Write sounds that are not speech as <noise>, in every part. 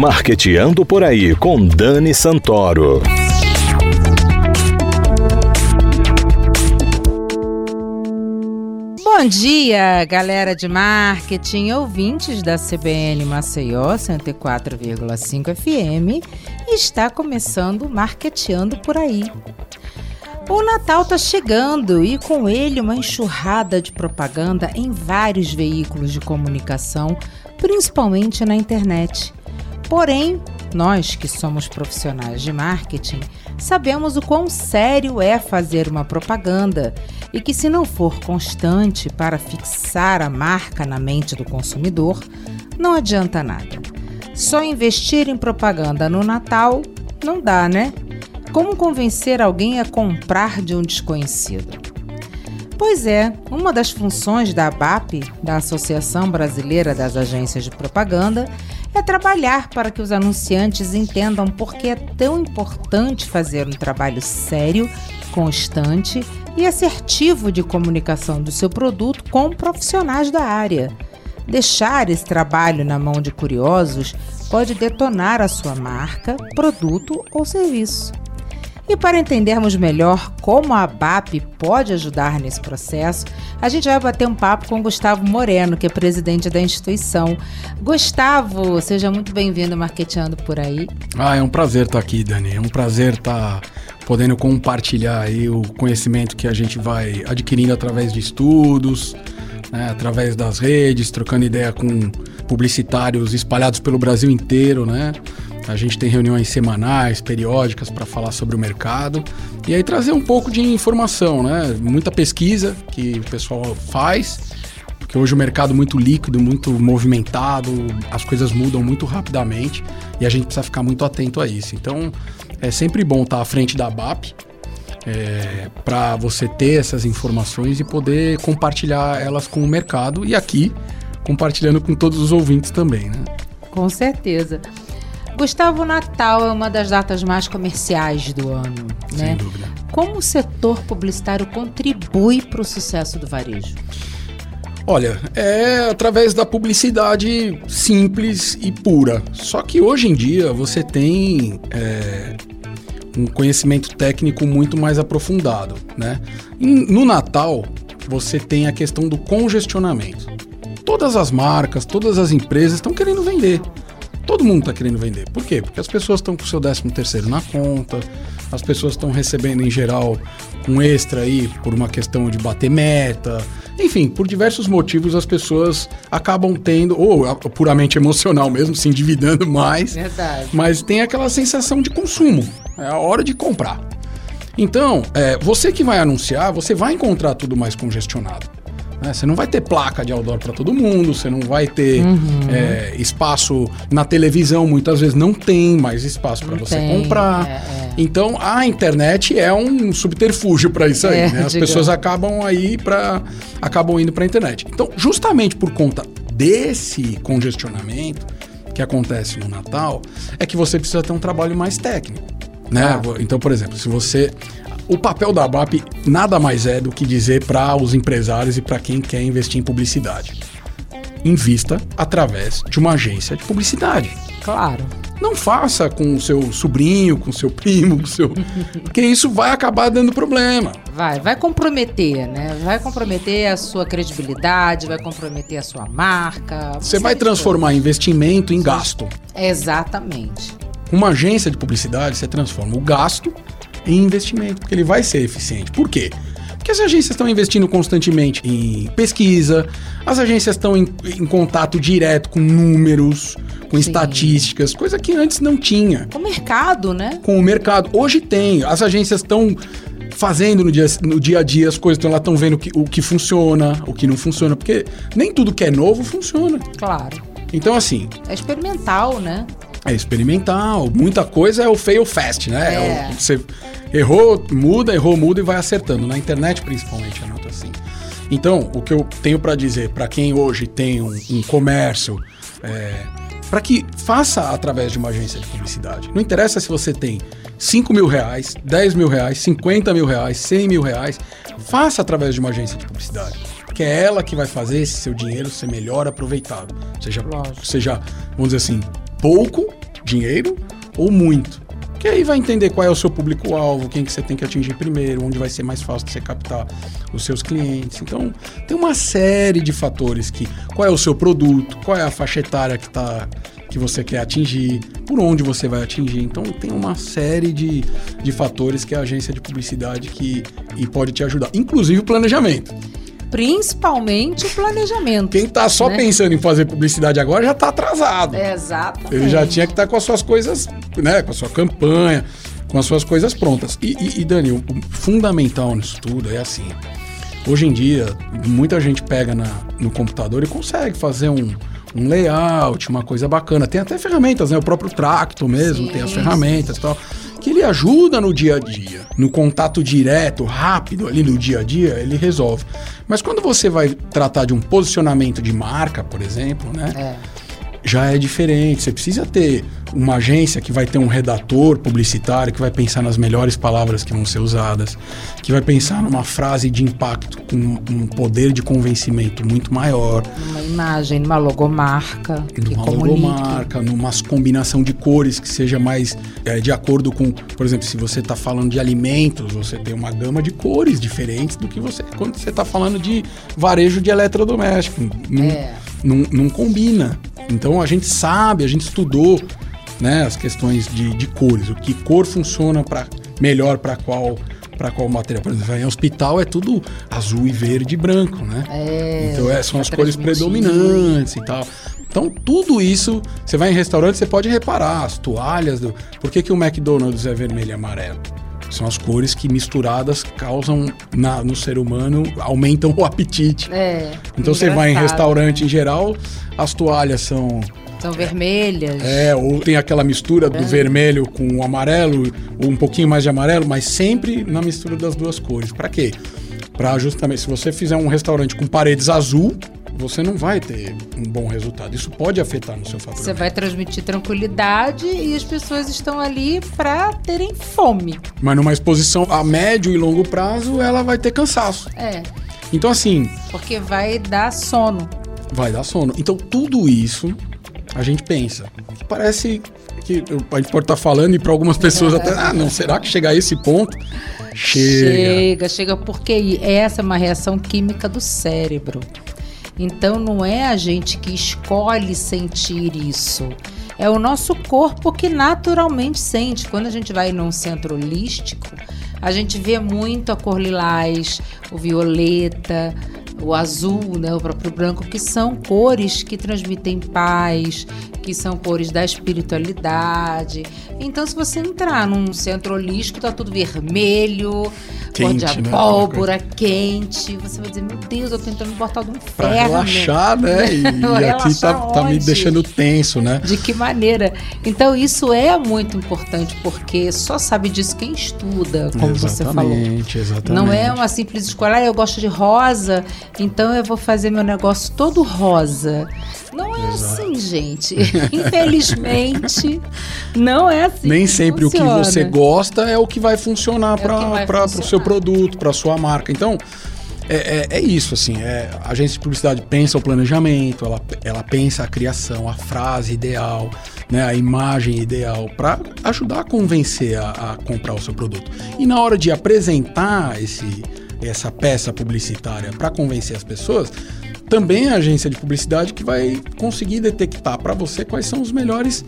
Marqueteando por aí com Dani Santoro. Bom dia, galera de marketing, ouvintes da CBN Maceió 104,5 FM. Está começando Marqueteando por aí. O Natal está chegando e com ele uma enxurrada de propaganda em vários veículos de comunicação, principalmente na internet. Porém, nós que somos profissionais de marketing sabemos o quão sério é fazer uma propaganda e que, se não for constante para fixar a marca na mente do consumidor, não adianta nada. Só investir em propaganda no Natal não dá, né? Como convencer alguém a comprar de um desconhecido? Pois é, uma das funções da ABAP, da Associação Brasileira das Agências de Propaganda, é trabalhar para que os anunciantes entendam por que é tão importante fazer um trabalho sério, constante e assertivo de comunicação do seu produto com profissionais da área. Deixar esse trabalho na mão de curiosos pode detonar a sua marca, produto ou serviço. E para entendermos melhor como a ABAP pode ajudar nesse processo, a gente vai bater um papo com Gustavo Moreno, que é presidente da instituição. Gustavo, seja muito bem-vindo Marqueteando por aí. Ah, é um prazer estar aqui, Dani. É um prazer estar podendo compartilhar aí o conhecimento que a gente vai adquirindo através de estudos, né, através das redes, trocando ideia com publicitários espalhados pelo Brasil inteiro, né? A gente tem reuniões semanais, periódicas para falar sobre o mercado e aí trazer um pouco de informação, né? Muita pesquisa que o pessoal faz, porque hoje o mercado é muito líquido, muito movimentado, as coisas mudam muito rapidamente e a gente precisa ficar muito atento a isso. Então é sempre bom estar à frente da BAP. É, para você ter essas informações e poder compartilhar elas com o mercado e aqui compartilhando com todos os ouvintes também, né? Com certeza. Gustavo, Natal é uma das datas mais comerciais do ano, né? Sem dúvida. Como o setor publicitário contribui para o sucesso do varejo? Olha, é através da publicidade simples e pura. Só que hoje em dia você tem é, um conhecimento técnico muito mais aprofundado, né? No Natal você tem a questão do congestionamento. Todas as marcas, todas as empresas estão querendo vender. Todo mundo está querendo vender. Por quê? Porque as pessoas estão com o seu 13 terceiro na conta, as pessoas estão recebendo em geral um extra aí por uma questão de bater meta. Enfim, por diversos motivos as pessoas acabam tendo, ou puramente emocional mesmo, se endividando mais. Verdade. Mas tem aquela sensação de consumo. É a hora de comprar. Então, é, você que vai anunciar, você vai encontrar tudo mais congestionado. Né? Você não vai ter placa de outdoor para todo mundo, você não vai ter uhum. é, espaço na televisão, muitas vezes não tem mais espaço para você tem, comprar. É, é. Então a internet é um subterfúgio para isso aí. É, né? As digamos. pessoas acabam aí para acabam indo para a internet. Então, justamente por conta desse congestionamento que acontece no Natal, é que você precisa ter um trabalho mais técnico. Né? Ah. Então, por exemplo, se você o papel da ABAP nada mais é do que dizer para os empresários e para quem quer investir em publicidade. Invista através de uma agência de publicidade. Claro. Não faça com o seu sobrinho, com o seu primo, com o seu. <laughs> Porque isso vai acabar dando problema. Vai, vai comprometer, né? Vai comprometer a sua credibilidade, vai comprometer a sua marca. Você vai transformar investimento em gasto. Exatamente. Uma agência de publicidade, você transforma o gasto em investimento, porque ele vai ser eficiente. Por quê? Porque as agências estão investindo constantemente em pesquisa, as agências estão em, em contato direto com números, com Sim. estatísticas, coisa que antes não tinha. Com o mercado, né? Com o mercado. Hoje tem. As agências estão fazendo no dia, no dia a dia as coisas, então elas estão vendo que, o que funciona, o que não funciona, porque nem tudo que é novo funciona. Claro. Então, assim. É experimental, né? É experimental. Muita coisa é o fail fast, né? É. é o, você errou, muda, errou, muda e vai acertando. Na internet, principalmente, é muito assim. Então, o que eu tenho para dizer para quem hoje tem um, um comércio, é, para que faça através de uma agência de publicidade. Não interessa se você tem 5 mil reais, 10 mil reais, 50 mil reais, 100 mil reais, faça através de uma agência de publicidade. Porque é ela que vai fazer esse seu dinheiro ser melhor aproveitado. Seja, seja vamos dizer assim, pouco dinheiro ou muito. Que aí vai entender qual é o seu público-alvo, quem que você tem que atingir primeiro, onde vai ser mais fácil de você captar os seus clientes. Então, tem uma série de fatores que qual é o seu produto, qual é a faixa etária que tá que você quer atingir, por onde você vai atingir. Então tem uma série de, de fatores que a agência de publicidade que e pode te ajudar, inclusive o planejamento. Principalmente o planejamento. Quem está só né? pensando em fazer publicidade agora já está atrasado. É, exatamente. Ele já tinha que estar tá com as suas coisas, né? Com a sua campanha, com as suas coisas prontas. E, e, e Dani, o fundamental nisso tudo é assim. Hoje em dia, muita gente pega na, no computador e consegue fazer um, um layout, uma coisa bacana. Tem até ferramentas, né? O próprio Tracto mesmo sim, tem as ferramentas e tal. Que ele ajuda no dia a dia, no contato direto, rápido ali no dia a dia, ele resolve. Mas quando você vai tratar de um posicionamento de marca, por exemplo, né? É já é diferente. Você precisa ter uma agência que vai ter um redator publicitário que vai pensar nas melhores palavras que vão ser usadas, que vai pensar numa frase de impacto com um poder de convencimento muito maior. Numa imagem, numa logomarca. Numa logomarca, numa combinação de cores que seja mais é, de acordo com, por exemplo, se você está falando de alimentos, você tem uma gama de cores diferentes do que você quando você está falando de varejo de eletrodoméstico. Não, é. não, não combina. Então a gente sabe, a gente estudou né, as questões de, de cores, o que cor funciona para melhor para qual para qual material. Por exemplo, em hospital é tudo azul e verde e branco, né? É, então é, são as cores predominantes e tal. Então tudo isso, você vai em restaurante, você pode reparar as toalhas. Do, por que, que o McDonald's é vermelho e amarelo? São as cores que misturadas causam na, no ser humano, aumentam <laughs> o apetite. É, então você vai em restaurante em geral, as toalhas são são vermelhas. É, ou tem aquela mistura do é. vermelho com o amarelo, ou um pouquinho mais de amarelo, mas sempre na mistura das duas cores. Para quê? Para justamente, se você fizer um restaurante com paredes azul, você não vai ter um bom resultado. Isso pode afetar no seu faturamento. Você vai transmitir tranquilidade e as pessoas estão ali para terem fome. Mas numa exposição a médio e longo prazo, ela vai ter cansaço. É. Então assim, porque vai dar sono. Vai dar sono. Então tudo isso a gente pensa. Parece que a gente pode estar falando e para algumas pessoas até, ah, não, será que chega a esse ponto? Chega. Chega, chega porque essa é uma reação química do cérebro. Então não é a gente que escolhe sentir isso. É o nosso corpo que naturalmente sente. Quando a gente vai num centro holístico, a gente vê muito a cor lilás, o violeta, o azul, né, o próprio branco, que são cores que transmitem paz, que são cores da espiritualidade. Então, se você entrar num centro holístico, tá tudo vermelho, cor de abóbora, né? quente, você vai dizer, meu Deus, eu tô tentando botar do inferno. Pra relaxar, né? <laughs> E, e aqui tá, tá, me deixando tenso, né? De que maneira? Então, isso é muito importante, porque só sabe disso quem estuda, como exatamente, você falou. Exatamente. Não é uma simples escolha, ah, eu gosto de rosa, então eu vou fazer meu negócio todo rosa. Não é Exato. assim, gente. <laughs> Infelizmente, não é assim. Nem sempre funciona. o que você gosta é o que vai funcionar é para o seu produto, para sua marca. Então, é, é, é, isso, assim. É, a agência de publicidade pensa o planejamento, ela, ela pensa a criação, a frase ideal, né, a imagem ideal, para ajudar a convencer a, a comprar o seu produto. E na hora de apresentar esse, essa peça publicitária para convencer as pessoas, também é a agência de publicidade que vai conseguir detectar para você quais são os melhores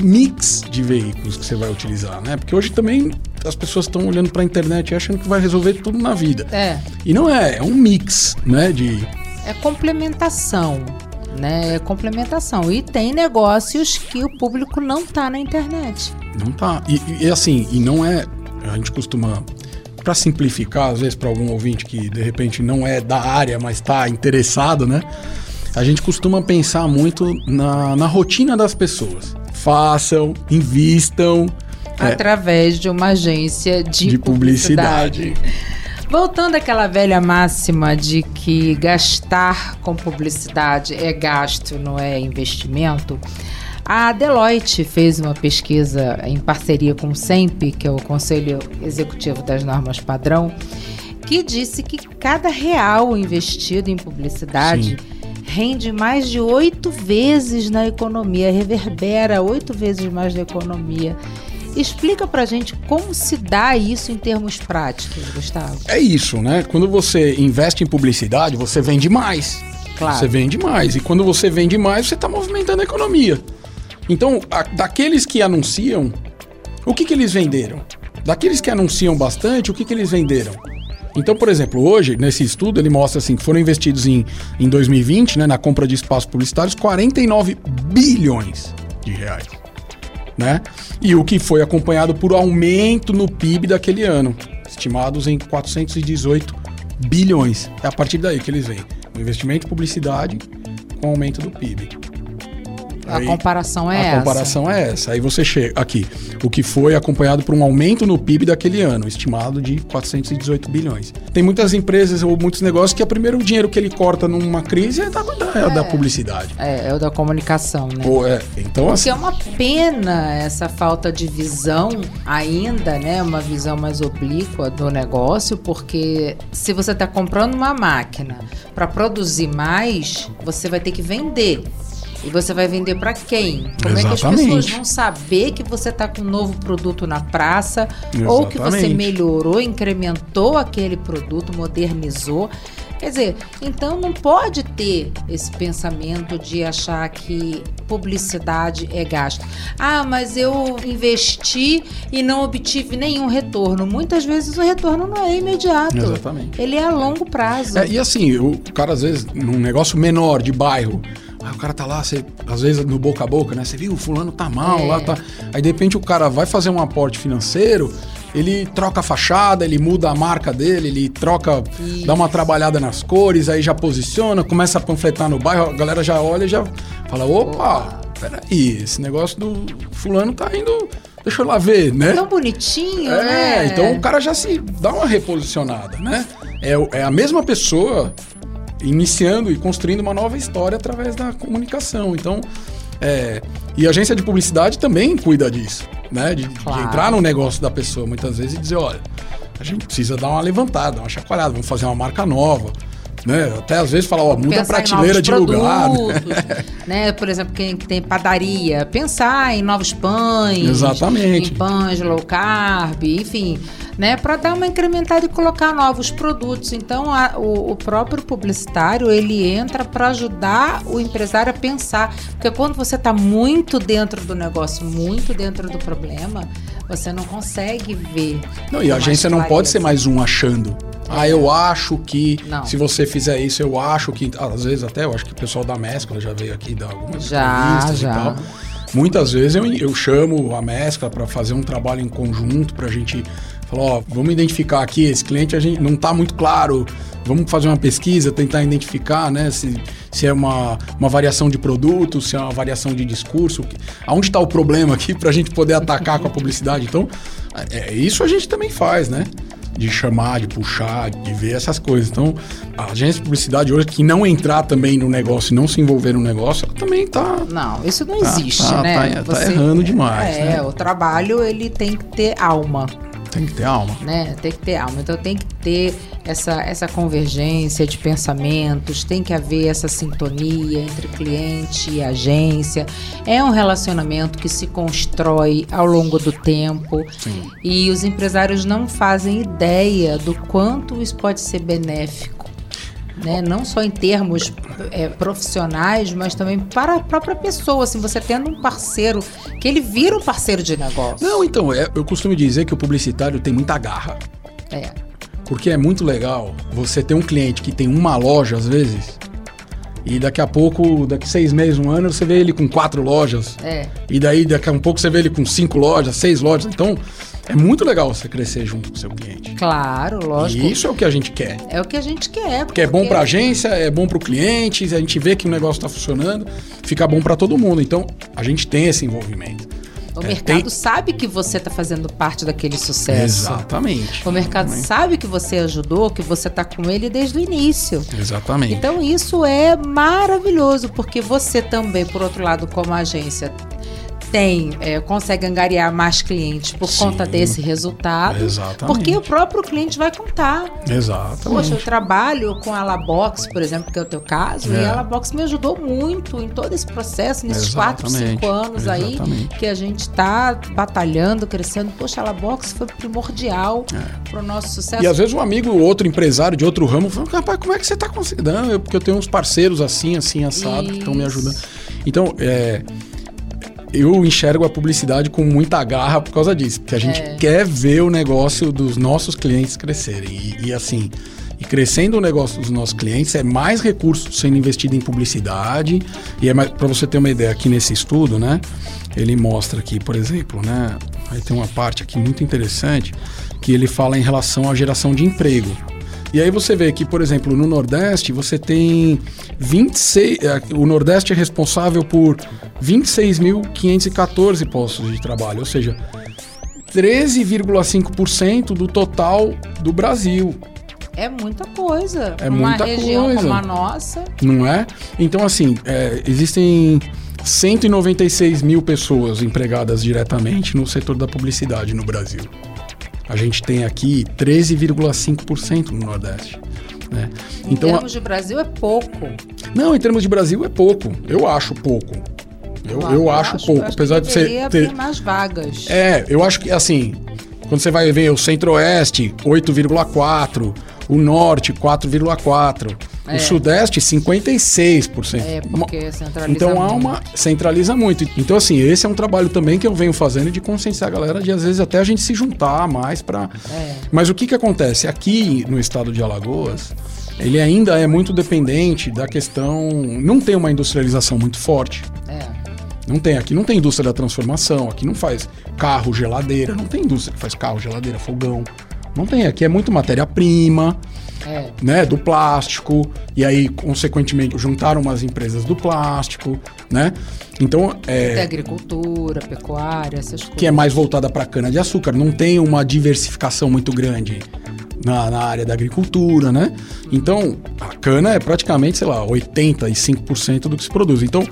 mix de veículos que você vai utilizar, né? Porque hoje também as pessoas estão olhando para a internet e achando que vai resolver tudo na vida. É. E não é, é um mix, né, de é complementação, né? É complementação. E tem negócios que o público não tá na internet. Não tá. E, e assim, e não é, a gente costuma para simplificar, às vezes para algum ouvinte que de repente não é da área, mas está interessado, né? A gente costuma pensar muito na, na rotina das pessoas. Façam, invistam. É, Através é, de uma agência de, de publicidade. publicidade. Voltando àquela velha máxima de que gastar com publicidade é gasto, não é investimento. A Deloitte fez uma pesquisa em parceria com o SEMP, que é o Conselho Executivo das Normas Padrão, que disse que cada real investido em publicidade Sim. rende mais de oito vezes na economia, reverbera oito vezes mais na economia. Explica pra gente como se dá isso em termos práticos, Gustavo. É isso, né? Quando você investe em publicidade, você vende mais. Claro. Você vende mais. E quando você vende mais, você está movimentando a economia. Então, a- daqueles que anunciam, o que, que eles venderam? Daqueles que anunciam bastante, o que, que eles venderam? Então, por exemplo, hoje, nesse estudo, ele mostra assim, que foram investidos em, em 2020, né, na compra de espaços publicitários, 49 bilhões de reais. Né? E o que foi acompanhado por aumento no PIB daquele ano, estimados em 418 bilhões. É a partir daí que eles vêm. O investimento em publicidade com aumento do PIB. A Aí- comparação é a essa. comparação é essa. Aí você chega aqui, o que foi acompanhado por um aumento no PIB daquele ano, estimado de 418 bilhões. Tem muitas empresas ou muitos negócios que é primeiro o dinheiro que ele corta numa crise é da, da, da publicidade. É, é o da comunicação, né? Ou é, então, assim, Porque é uma pena essa falta de visão ainda, né? Uma visão mais oblíqua do negócio, porque se você está comprando uma máquina para produzir mais, você vai ter que vender. E você vai vender para quem? Como é que as Exatamente. pessoas vão saber que você está com um novo produto na praça ou que você Exatamente. melhorou, incrementou aquele produto, modernizou? Quer dizer, então não pode ter esse pensamento de achar que publicidade é gasto. Ah, mas eu investi e não obtive nenhum retorno. Muitas vezes o retorno não é imediato. Exatamente. Ele é a longo prazo. É, e assim, o cara às vezes, num negócio menor de bairro, aí o cara tá lá, você, às vezes no boca a boca, né? Você viu, o fulano tá mal É. lá, tá. Aí de repente o cara vai fazer um aporte financeiro, ele troca a fachada, ele muda a marca dele, ele troca, Isso. dá uma trabalhada nas cores, aí já posiciona, começa a panfletar no bairro, a galera já olha e já fala: opa, peraí, esse negócio do fulano tá indo. Deixa eu lá ver, né? Tão bonitinho, É, né? então o cara já se dá uma reposicionada, né? É, é a mesma pessoa iniciando e construindo uma nova história através da comunicação. Então, é, e a agência de publicidade também cuida disso, né? De, de Claro. entrar no negócio da pessoa muitas vezes e dizer, olha, a gente precisa dar uma levantada, uma chacoalhada, vamos fazer uma marca nova. Né? Até às vezes falar, ó, muda a pensar prateleira de lugar. né? produtos, né? Por exemplo, quem tem padaria, pensar em novos pães, Exatamente. em pães low carb, enfim, né? Para dar uma incrementada e colocar novos produtos. Então, a- o, o próprio publicitário ele entra para ajudar o empresário a pensar, porque quando você está muito dentro do negócio, muito dentro do problema, você não consegue ver. Não, e a agência não pode ser mais um achando. Ah, eu acho que Não. se você fizer isso, eu acho que. Às vezes até eu acho que o pessoal da Mescla já veio aqui dar algumas Já, entrevistas já. e tal. Muitas vezes eu, eu chamo a Mescla para fazer um trabalho em conjunto, pra gente falar, ó, vamos identificar aqui, esse cliente a gente não tá muito claro, vamos fazer uma pesquisa, tentar identificar, né, se, se é uma, uma variação de produto, se é uma variação de discurso, que- aonde está o problema aqui pra gente poder atacar com a publicidade. Então, é, isso a gente também faz, né? De chamar, de puxar, de ver essas coisas. Então, a agência de publicidade hoje, que não entrar também no negócio e não se envolver no negócio, ela também tá Não, isso não Tá, existe, tá, né? tá- tá errando demais, É, né? o trabalho ele tem que ter alma, Tem que ter alma. né? Tem que ter alma. Então tem que ter essa, essa convergência de pensamentos, tem que haver essa sintonia entre cliente e agência. É um relacionamento que se constrói ao longo do tempo. Sim. E os empresários não fazem ideia do quanto isso pode ser benéfico. Né? Não só em termos é, profissionais, mas também para a própria pessoa. Assim, você tendo um parceiro, que ele vira um parceiro de negócio. Não, então, é- eu costumo dizer que o publicitário tem muita garra. É. Porque é muito legal você ter um cliente que tem uma loja, às vezes, e daqui a pouco, daqui seis meses, um ano, você vê ele com quatro lojas. É. E daí, daqui a um pouco, você vê ele com cinco lojas, seis lojas. Então, é muito legal você crescer junto com o seu cliente. Claro, lógico. E isso é o que a gente quer. É o que a gente quer. Porque é bom para a agência, é bom para o cliente, a gente vê que o negócio está funcionando, fica bom para todo mundo. Então, a gente tem esse envolvimento. O É, mercado tem- sabe que você está fazendo parte daquele sucesso. Exatamente. O mercado sabe que você ajudou, que você está com ele desde o início. Exatamente. Então isso é maravilhoso, porque você também, por outro lado, como agência, tem, é, consegue angariar mais clientes por Sim. conta desse resultado. Exatamente. Porque o próprio cliente vai contar. Exatamente. Poxa, eu trabalho com a Labox, por exemplo, que é o teu caso, É. e a Labox me ajudou muito em todo esse processo, nesses quatro, Exatamente. cinco anos aí Exatamente. que a gente está batalhando, crescendo. Poxa, a Labox foi primordial para o nosso sucesso. É. E às vezes um amigo, outro empresário de outro ramo, fala, rapaz, como é que você tá conseguindo? Porque eu tenho uns parceiros assim, assim, assado, que estão me Isso. ajudando. Então, é, eu enxergo a publicidade com muita garra por causa disso, porque a gente É. quer ver o negócio dos nossos clientes crescerem. E, e assim, e crescendo o negócio dos nossos clientes, é mais recursos sendo investido em publicidade. E é mais, para você ter uma ideia, aqui nesse estudo, né? Ele mostra aqui, por exemplo, né? Aí tem uma parte aqui muito interessante que ele fala em relação à geração de emprego. E aí você vê que, por exemplo, no Nordeste você tem 26. eh, O Nordeste é responsável por 26.514 postos de trabalho, ou seja, 13,5% do total do Brasil, É muita coisa. É Uma muita região coisa. como a nossa. não é? Então, assim, é, existem 196 mil pessoas empregadas diretamente no setor da publicidade no Brasil. A gente tem aqui 13,5% no Nordeste. Né? Em Então, a- termos de Brasil, é pouco. Não, em termos de Brasil é pouco. Eu acho pouco. Eu, eu acho, pouco, acho apesar de ser. ter- mais vagas. É, eu acho que assim, quando você vai ver o Centro-Oeste, 8,4, o Norte, 4,4, É. o Sudeste, 56%. É, porque centraliza Então há muito. uma. centraliza muito. Então, assim, esse é um trabalho também que eu venho fazendo de conscientizar a galera de às vezes até a gente se juntar mais para. É. Mas o que, que acontece? Aqui no estado de Alagoas, ele ainda é muito dependente da questão. Não tem uma industrialização muito forte. É. Não tem, aqui não tem indústria da transformação, aqui não faz carro, geladeira, não tem indústria que faz carro, geladeira, fogão. Não tem, aqui é muito matéria-prima, É. né, do plástico, e aí, consequentemente, juntaram umas empresas do plástico, né? Então, Tem é, agricultura, pecuária, essas coisas. que é mais voltada para cana-de-açúcar, não tem uma diversificação muito grande na, na área da agricultura, né? Então, a cana é praticamente, sei lá, 85% do que se produz. Então,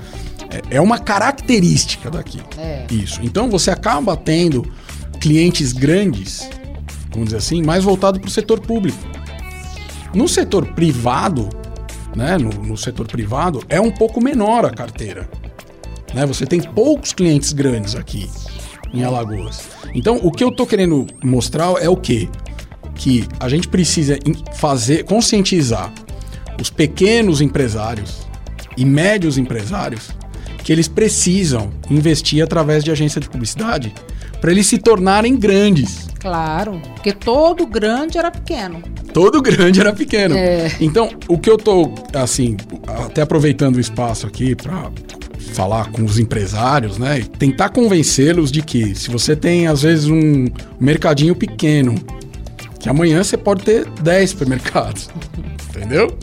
é, é uma característica daqui. É. Isso. Então, você acaba tendo clientes grandes, vamos dizer assim, mais voltado para o setor público. No setor privado, né, no, no setor privado, é um pouco menor a carteira. Né? Você tem poucos clientes grandes aqui em Alagoas. Então, o que eu tô querendo mostrar é o quê? Que a gente precisa fazer, conscientizar os pequenos empresários e médios empresários que eles precisam investir através de agência de publicidade para eles se tornarem grandes. Claro, porque todo grande era pequeno. Todo grande era pequeno. É. Então, o que eu tô, assim, até aproveitando o espaço aqui para falar com os empresários, né? e Tentar convencê-los de que se você tem, às vezes, um mercadinho pequeno, que amanhã você pode ter 10 supermercados. <laughs> Entendeu?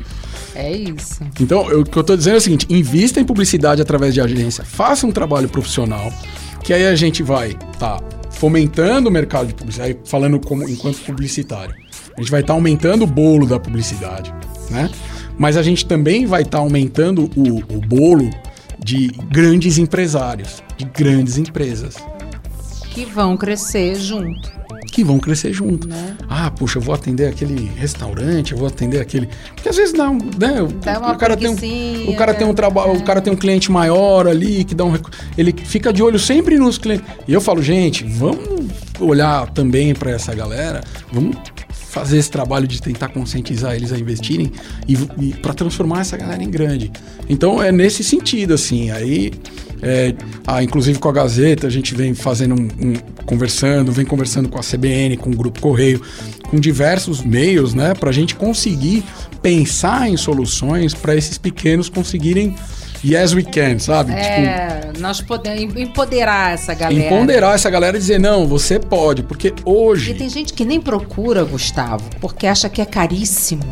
É isso. Então, eu- o que eu tô dizendo é o seguinte: invista em publicidade através de agência, faça um trabalho profissional, que aí a gente vai tá fomentando o mercado de publicidade, falando como enquanto publicitário. A gente vai estar aumentando o bolo da publicidade, né? Mas a gente também vai estar aumentando o, o bolo de grandes empresários, de grandes empresas Que vão crescer junto. Que vão crescer junto. Né? Ah, puxa, eu vou atender aquele restaurante, eu vou atender aquele. Porque às vezes não, né? o- o cara tem um, o cara tem um né? trabalho, É. o cara tem um cliente maior ali que dá um ele fica de olho sempre nos clientes. E eu falo, gente, vamos olhar também para essa galera, vamos fazer esse trabalho de tentar conscientizar eles a investirem e, e para transformar essa galera em grande. Então é nesse sentido assim. Aí é, ah, inclusive com a Gazeta, a gente vem fazendo um, um- conversando, vem conversando com a CBN, com o Grupo Correio, com diversos meios, né, para a gente conseguir pensar em soluções para esses pequenos conseguirem yes we can, sabe? Tipo, É, nós podemos empoderar essa galera. empoderar essa galera e dizer não, você pode, porque hoje E tem gente que nem procura, Gustavo, porque acha que é caríssimo,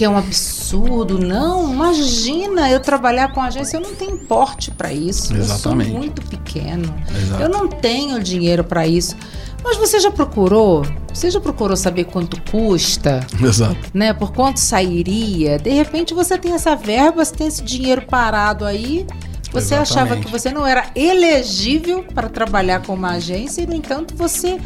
que é um absurdo. Não, imagina eu trabalhar com agência, eu não tenho porte para isso. Exatamente. Eu sou muito pequeno. Exato. Eu não tenho dinheiro para isso. Mas você já procurou? Você já procurou saber quanto custa? <laughs> Exato. Né? Por quanto sairia? De repente você tem essa verba, você tem esse dinheiro parado aí. Você Exatamente. achava que você não era elegível para trabalhar com uma agência e, no entanto, você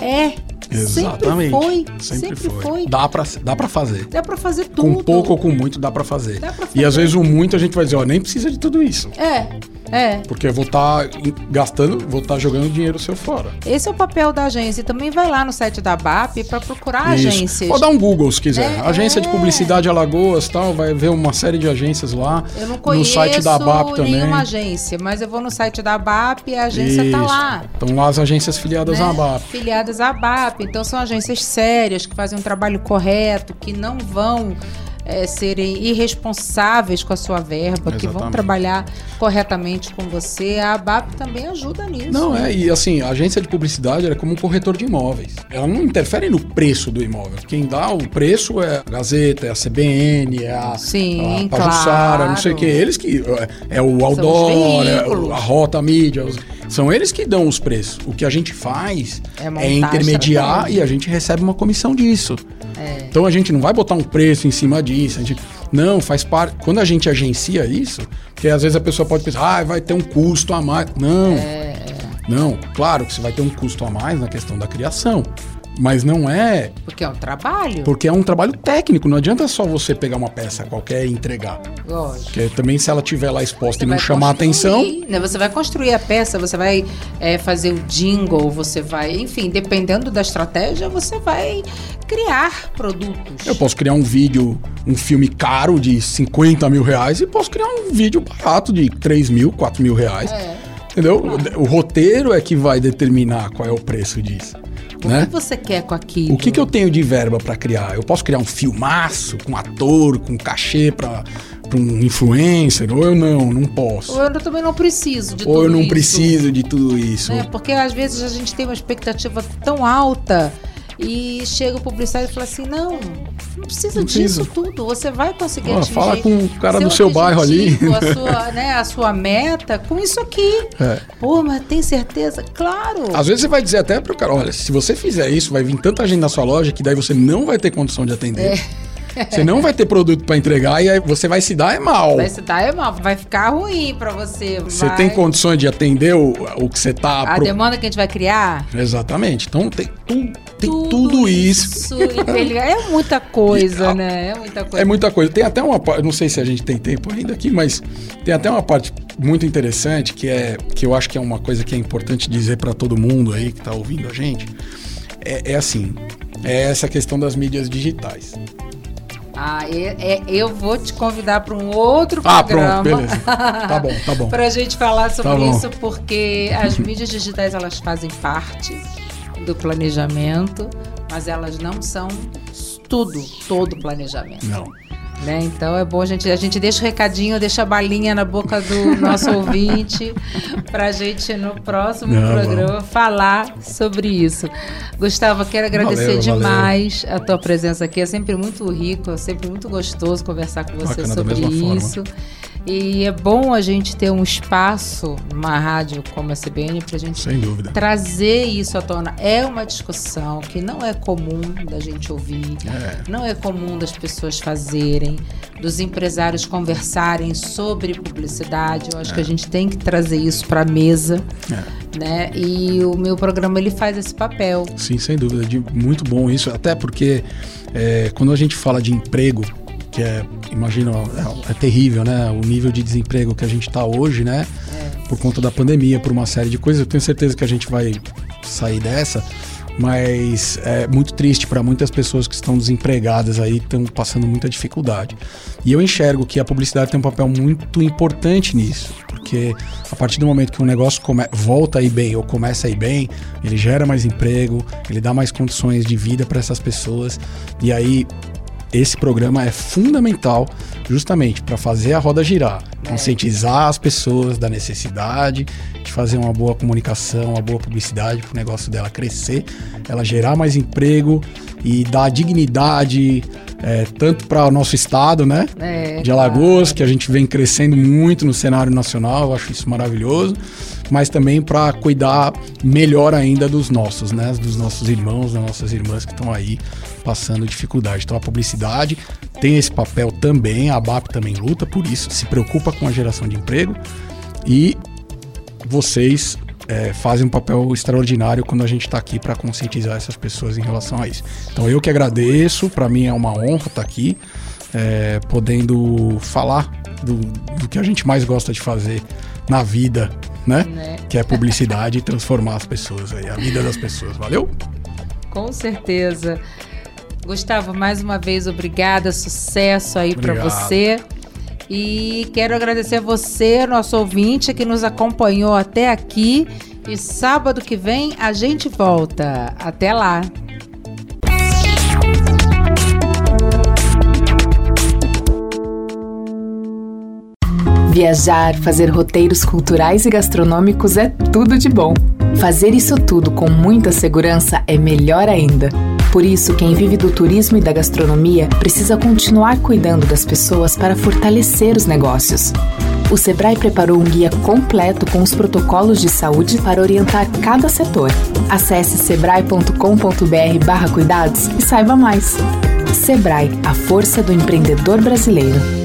é. Exatamente. Sempre foi. Sempre, Sempre, foi. foi. Dá pra, dá pra fazer. Dá pra fazer tudo. Com pouco ou com muito dá pra fazer. Dá pra E às fazer. vezes o muito a gente vai dizer, ó, nem precisa de tudo isso. É, é. Porque eu vou estar gastando, vou estar jogando dinheiro seu fora. Esse é o papel da agência. Também vai lá no site da BAP para procurar Isso. agências. Pode dar um Google se quiser. É, Agência de é. publicidade Alagoas tal, vai ver uma série de agências lá. Eu não conheço no site da BAP também. nenhuma agência, mas eu vou no site da BAP e a agência tá Isso. lá. Estão lá as agências filiadas né? à BAP. Filiadas à BAP. Então são agências sérias, que fazem um trabalho correto, que não vão é, serem irresponsáveis com a sua verba, que vão Exatamente. trabalhar corretamente com você. A BAP também ajuda nisso. Não, é, e assim, a agência de publicidade ela é como um corretor de imóveis. Ela não interfere no preço do imóvel. Quem dá o preço é a Gazeta, é a CBN, é a, Sim, a Pajussara, claro. não sei o que. Eles que. É, é o Outdoor, é a Rota Mídia. os- são eles que dão os preços. O que a gente faz É é, montar a intermediar e a gente recebe uma comissão disso. É. Então a gente não vai botar um preço em cima disso. A gente, não, faz parte. Quando a gente agencia isso, porque às vezes a pessoa pode pensar, ah, vai ter um custo a mais. Não. É, Não, claro que você vai ter um custo a mais na questão da criação. Mas não é Porque é um trabalho. porque é um trabalho técnico. Não adianta só você pegar uma peça qualquer e entregar. Lógico. Porque também se ela estiver lá exposta Você e não chamar atenção. Né? Você vai construir a peça, você vai é, fazer o jingle, você vai, enfim, dependendo da estratégia, você vai criar produtos. Eu posso criar um vídeo, um filme caro de 50 mil reais e posso criar um vídeo barato de 3 mil, 4 mil reais. É. Entendeu? O roteiro é que vai determinar qual é o preço disso. O né? que você quer com aquilo? O que, que eu tenho de verba pra criar? Eu posso criar um filmaço com ator, com cachê pra pra um influencer? Ou eu não, não posso. Ou eu também não preciso de Ou tudo eu não isso, preciso de tudo isso. né? Porque às vezes a gente tem uma expectativa tão alta e chega o publicitário e fala assim: não, não precisa Não disso precisa. tudo. Você vai conseguir Ó, atingir. fala com o cara do seu bairro ali. A sua, <laughs> né, a sua meta com isso aqui. É. Pô, mas tem certeza? Claro. Às vezes você vai dizer até pro cara, olha, se você fizer isso, vai vir tanta gente na sua loja que daí você não vai ter condição de atender. É. <laughs> Você não vai ter produto pra entregar e aí você vai se dar é mal. Vai se dar é mal, vai ficar ruim pra você. Você vai- tem condições de atender o, o que você tá... A pro- demanda que a gente vai criar. Exatamente. Então tem, tu- tem tudo, isso. interliga- É muita <laughs> coisa, a- né? É muita coisa. É muita coisa. Tem até uma parte, não sei se a gente tem tempo ainda aqui, mas tem até uma parte muito interessante que é que eu acho que é uma coisa que é importante dizer para todo mundo aí que tá ouvindo a gente. É, é assim, é essa questão das mídias digitais. Ah, é- é- eu vou te convidar para um outro Ah, programa. pronto, beleza. Tá bom, tá bom. <laughs> Pra gente falar sobre Tá isso, porque as mídias digitais elas fazem parte do planejamento, mas elas não são tudo, todo o planejamento. Não. né? Então é bom a gente, a gente deixa o recadinho, deixa a balinha na boca do nosso <laughs> ouvinte pra gente no próximo Não, programa falar sobre isso. Gustavo, quero agradecer Valeu, valeu. demais a tua presença aqui. É sempre muito rico, é sempre muito gostoso conversar com você Bacana, sobre mesma forma. E é bom a gente ter um espaço numa rádio como a CBN pra gente Sem dúvida. trazer isso à tona. É uma discussão que não é comum da gente ouvir. É. Não é comum das pessoas fazerem, dos empresários conversarem sobre publicidade. Eu acho que a gente tem que trazer isso para a mesa, É. né? E o meu programa ele faz esse papel. Sim, sem dúvida. De muito bom isso. Até porque é, quando a gente fala de emprego, que é, imagina, é, é terrível, né? O nível de desemprego que a gente está hoje, né? Por conta da pandemia, por uma série de coisas. Eu tenho certeza que a gente vai sair dessa. Mas é muito triste para muitas pessoas que estão desempregadas aí, estão passando muita dificuldade. E eu enxergo que a publicidade tem um papel muito importante nisso, porque a partir do momento que um negócio volta a ir bem ou começa a ir bem, ele gera mais emprego, ele dá mais condições de vida para essas pessoas. E aí esse programa é fundamental justamente para fazer a roda girar, conscientizar as pessoas da necessidade de fazer uma boa comunicação, uma boa publicidade para o negócio dela crescer, ela gerar mais emprego e dar dignidade é, tanto para o nosso estado, né? É, de Alagoas, que a gente vem crescendo muito no cenário nacional, eu acho isso maravilhoso, mas também para cuidar melhor ainda dos nossos, né? Dos nossos irmãos, das nossas irmãs que estão aí passando dificuldade. Então a publicidade tem esse papel também, a ABAP também luta por isso, se preocupa com a geração de emprego E vocês é, fazem um papel extraordinário quando a gente está aqui para conscientizar essas pessoas em relação a isso. Então eu que agradeço, para mim é uma honra estar tá aqui, é, podendo falar do, do, que a gente mais gosta de fazer na vida, né? né? Que é publicidade e transformar as pessoas aí, a vida das pessoas. Valeu? Com certeza. Gustavo, mais uma vez, obrigada, sucesso aí para você. E quero agradecer a você, nosso ouvinte, que nos acompanhou até aqui. E sábado que vem a gente volta. Até lá! Viajar, fazer roteiros culturais e gastronômicos é tudo de bom. Fazer isso tudo com muita segurança é melhor ainda. Por isso, quem vive do turismo e da gastronomia precisa continuar cuidando das pessoas para fortalecer os negócios. O Sebrae preparou um guia completo com os protocolos de saúde para orientar cada setor. Acesse sebrae.com.br/cuidados e saiba mais. Sebrae, a força do empreendedor brasileiro.